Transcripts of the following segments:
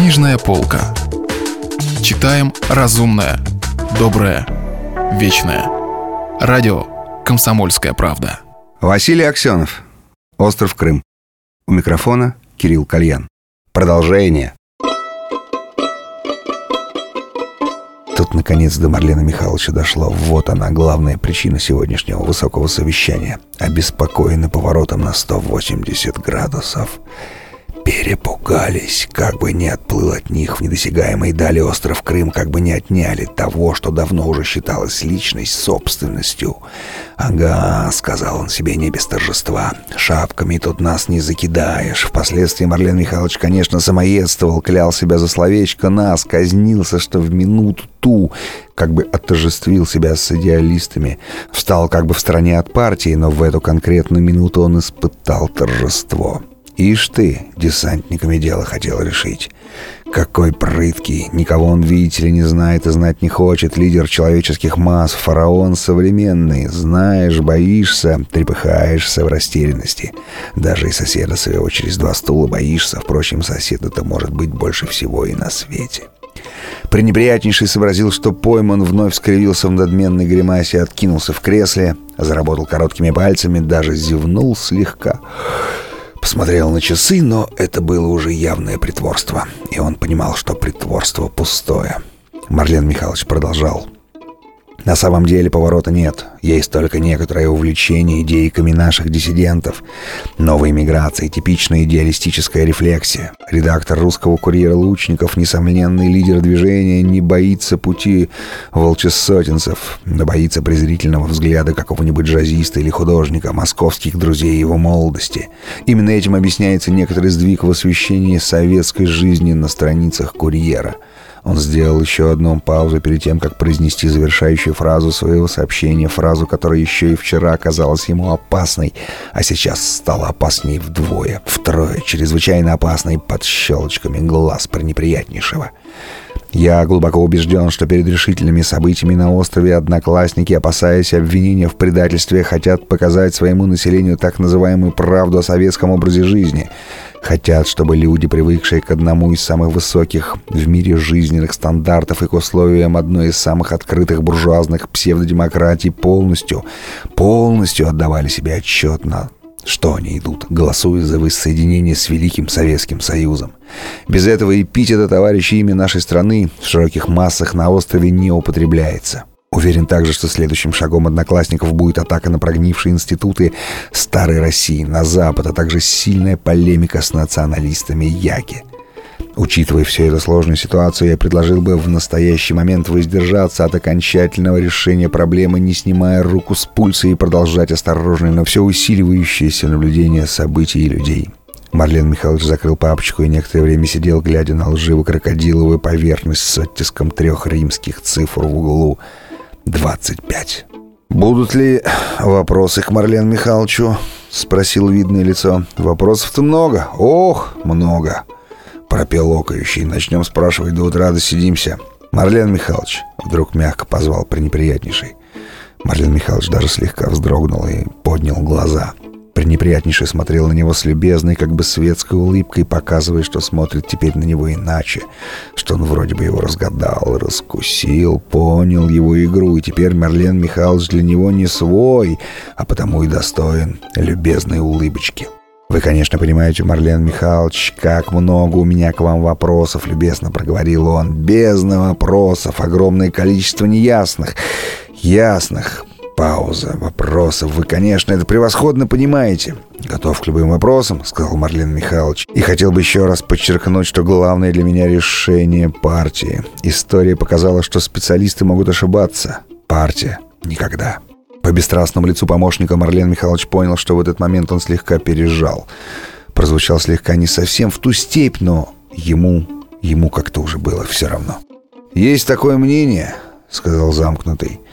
Книжная полка. Читаем разумное, доброе, вечное. Радио «Комсомольская правда». Василий Аксенов. Остров Крым. У микрофона Кирилл Кальян. Продолжение. Тут, наконец, до Марлена Михайловича дошло. Вот она, главная причина сегодняшнего высокого совещания. Обеспокоены поворотом на 180 градусов. Перепугались, как бы не отплыл от них в недосягаемой дали остров Крым, как бы не отняли того, что давно уже считалось личность собственностью. «Ага», — сказал он себе не без торжества, — «шапками тут нас не закидаешь». Впоследствии Марлен Михайлович, конечно, самоедствовал, клял себя за словечко «нас», казнился, что в минуту ту как бы отожествил себя с идеалистами, встал как бы в стороне от партии, но в эту конкретную минуту он испытал торжество. Ишь ты, десантниками дело хотел решить. Какой прыткий, никого он, видите ли, не знает и знать не хочет, лидер человеческих масс, фараон современный. Знаешь, боишься, трепыхаешься в растерянности. Даже и соседа своего через два стула боишься, впрочем, соседа-то может быть больше всего и на свете. Пренеприятнейший сообразил, что пойман вновь скривился в надменной гримасе, откинулся в кресле, заработал короткими пальцами, даже зевнул слегка. Посмотрел на часы, но это было уже явное притворство. И он понимал, что притворство пустое. Марлен Михайлович продолжал. На самом деле поворота нет. Есть только некоторое увлечение идейками наших диссидентов. Новой миграции, типичная идеалистическая рефлексия. Редактор русского курьера Лучников, несомненный лидер движения, не боится пути волчесотенцев, но боится презрительного взгляда какого-нибудь джазиста или художника, московских друзей его молодости. Именно этим объясняется некоторый сдвиг в освещении советской жизни на страницах курьера – он сделал еще одну паузу перед тем, как произнести завершающую фразу своего сообщения, фразу, которая еще и вчера оказалась ему опасной, а сейчас стала опасней вдвое, втрое, чрезвычайно опасной под щелочками глаз пренеприятнейшего. Я глубоко убежден, что перед решительными событиями на острове одноклассники, опасаясь обвинения в предательстве, хотят показать своему населению так называемую правду о советском образе жизни — Хотят, чтобы люди, привыкшие к одному из самых высоких в мире жизненных стандартов и к условиям одной из самых открытых буржуазных псевдодемократий, полностью, полностью отдавали себе отчет на что они идут, голосуя за воссоединение с Великим Советским Союзом. Без этого эпитета товарищи имя нашей страны в широких массах на острове не употребляется. Уверен также, что следующим шагом одноклассников будет атака на прогнившие институты старой России на Запад, а также сильная полемика с националистами Яки. Учитывая всю эту сложную ситуацию, я предложил бы в настоящий момент воздержаться от окончательного решения проблемы, не снимая руку с пульса и продолжать осторожное, но все усиливающееся наблюдение событий и людей. Марлен Михайлович закрыл папочку и некоторое время сидел, глядя на лживо-крокодиловую поверхность с оттиском трех римских цифр в углу — 25. «Будут ли вопросы к Марлен Михайловичу?» — спросил видное лицо. «Вопросов-то много. Ох, много!» — пропел окающий. «Начнем спрашивать до утра, досидимся». «Марлен Михайлович!» — вдруг мягко позвал пренеприятнейший. Марлен Михайлович даже слегка вздрогнул и поднял глаза — Пренеприятнейший смотрел на него с любезной, как бы светской улыбкой, показывая, что смотрит теперь на него иначе, что он вроде бы его разгадал, раскусил, понял его игру, и теперь Марлен Михайлович для него не свой, а потому и достоин любезной улыбочки. «Вы, конечно, понимаете, Марлен Михайлович, как много у меня к вам вопросов», — любезно проговорил он. «Бездна вопросов, огромное количество неясных, ясных, Пауза. Вопросов. Вы, конечно, это превосходно понимаете. Готов к любым вопросам, сказал Марлен Михайлович. И хотел бы еще раз подчеркнуть, что главное для меня решение партии. История показала, что специалисты могут ошибаться. Партия никогда. По бесстрастному лицу помощника Марлен Михайлович понял, что в этот момент он слегка пережал. Прозвучал слегка не совсем в ту степь, но ему, ему как-то уже было все равно. «Есть такое мнение», — сказал замкнутый, —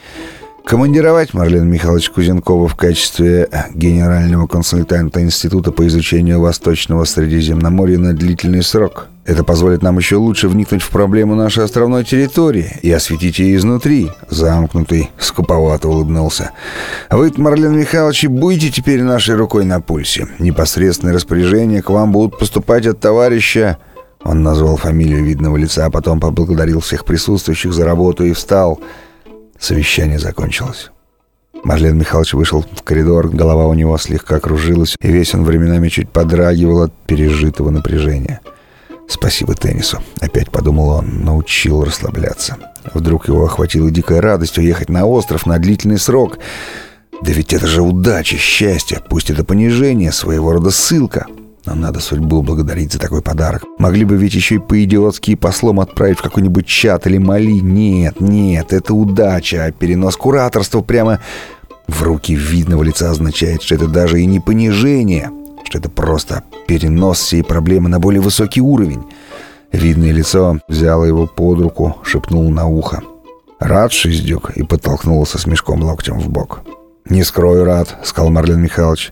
Командировать Марлена Михайловича Кузенкова в качестве генерального консультанта Института по изучению Восточного Средиземноморья на длительный срок. Это позволит нам еще лучше вникнуть в проблему нашей островной территории и осветить ее изнутри. Замкнутый, скуповато улыбнулся. Вы, Марлен Михайлович, будете теперь нашей рукой на пульсе. Непосредственные распоряжения к вам будут поступать от товарища Он назвал фамилию видного лица, а потом поблагодарил всех присутствующих за работу и встал. Совещание закончилось. Марлен Михайлович вышел в коридор, голова у него слегка кружилась, и весь он временами чуть подрагивал от пережитого напряжения. «Спасибо теннису», — опять подумал он, научил расслабляться. Вдруг его охватила дикая радость уехать на остров на длительный срок. Да ведь это же удача, счастье, пусть это понижение, своего рода ссылка. Но надо судьбу благодарить за такой подарок. Могли бы ведь еще и по-идиотски послом отправить в какой-нибудь чат или мали. Нет, нет, это удача. А перенос кураторства прямо в руки видного лица означает, что это даже и не понижение, что это просто перенос всей проблемы на более высокий уровень. Видное лицо взяло его под руку, шепнул на ухо. «Рад, Шиздюк?» и подтолкнулся с мешком локтем в бок. «Не скрою, рад», — сказал Марлен Михайлович.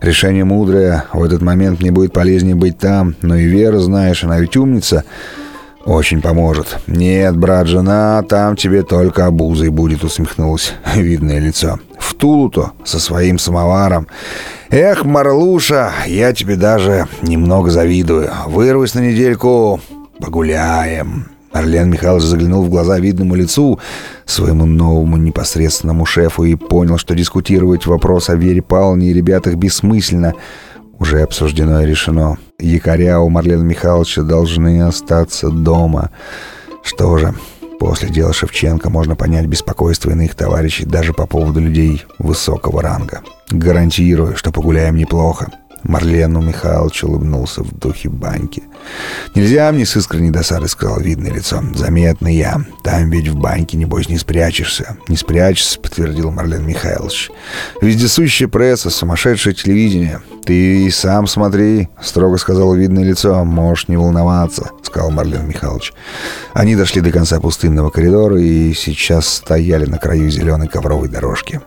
«Решение мудрое. В этот момент мне будет полезнее быть там. Но и Вера, знаешь, она ведь умница. Очень поможет. Нет, брат, жена, там тебе только обузой будет», — усмехнулось видное лицо. «В Тулу-то со своим самоваром. Эх, Марлуша, я тебе даже немного завидую. Вырвусь на недельку, погуляем». Орлен Михайлович заглянул в глаза видному лицу, своему новому непосредственному шефу, и понял, что дискутировать вопрос о Вере Павловне и ребятах бессмысленно. Уже обсуждено и решено. Якоря у Марлена Михайловича должны остаться дома. Что же, после дела Шевченко можно понять беспокойство иных товарищей даже по поводу людей высокого ранга. Гарантирую, что погуляем неплохо. Марлену Михайлович улыбнулся в духе баньки. «Нельзя мне с искренней досадой», — сказал видное лицо. «Заметно я. Там ведь в баньке, небось, не спрячешься». «Не спрячешься», — подтвердил Марлен Михайлович. «Вездесущая пресса, сумасшедшее телевидение. Ты сам смотри», — строго сказал видное лицо. «Можешь не волноваться», — сказал Марлен Михайлович. Они дошли до конца пустынного коридора и сейчас стояли на краю зеленой ковровой дорожки.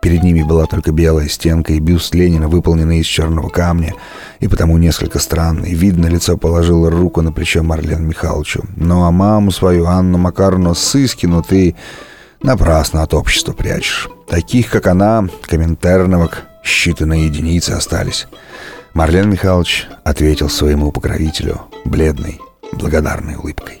Перед ними была только белая стенка и бюст Ленина, выполненный из черного камня, и потому несколько странный. Видно, лицо положило руку на плечо Марлен Михайловичу. «Ну а маму свою, Анну Макаровну, Сыскину ты напрасно от общества прячешь. Таких, как она, комментарновок, считанные единицы остались». Марлен Михайлович ответил своему покровителю бледной, благодарной улыбкой.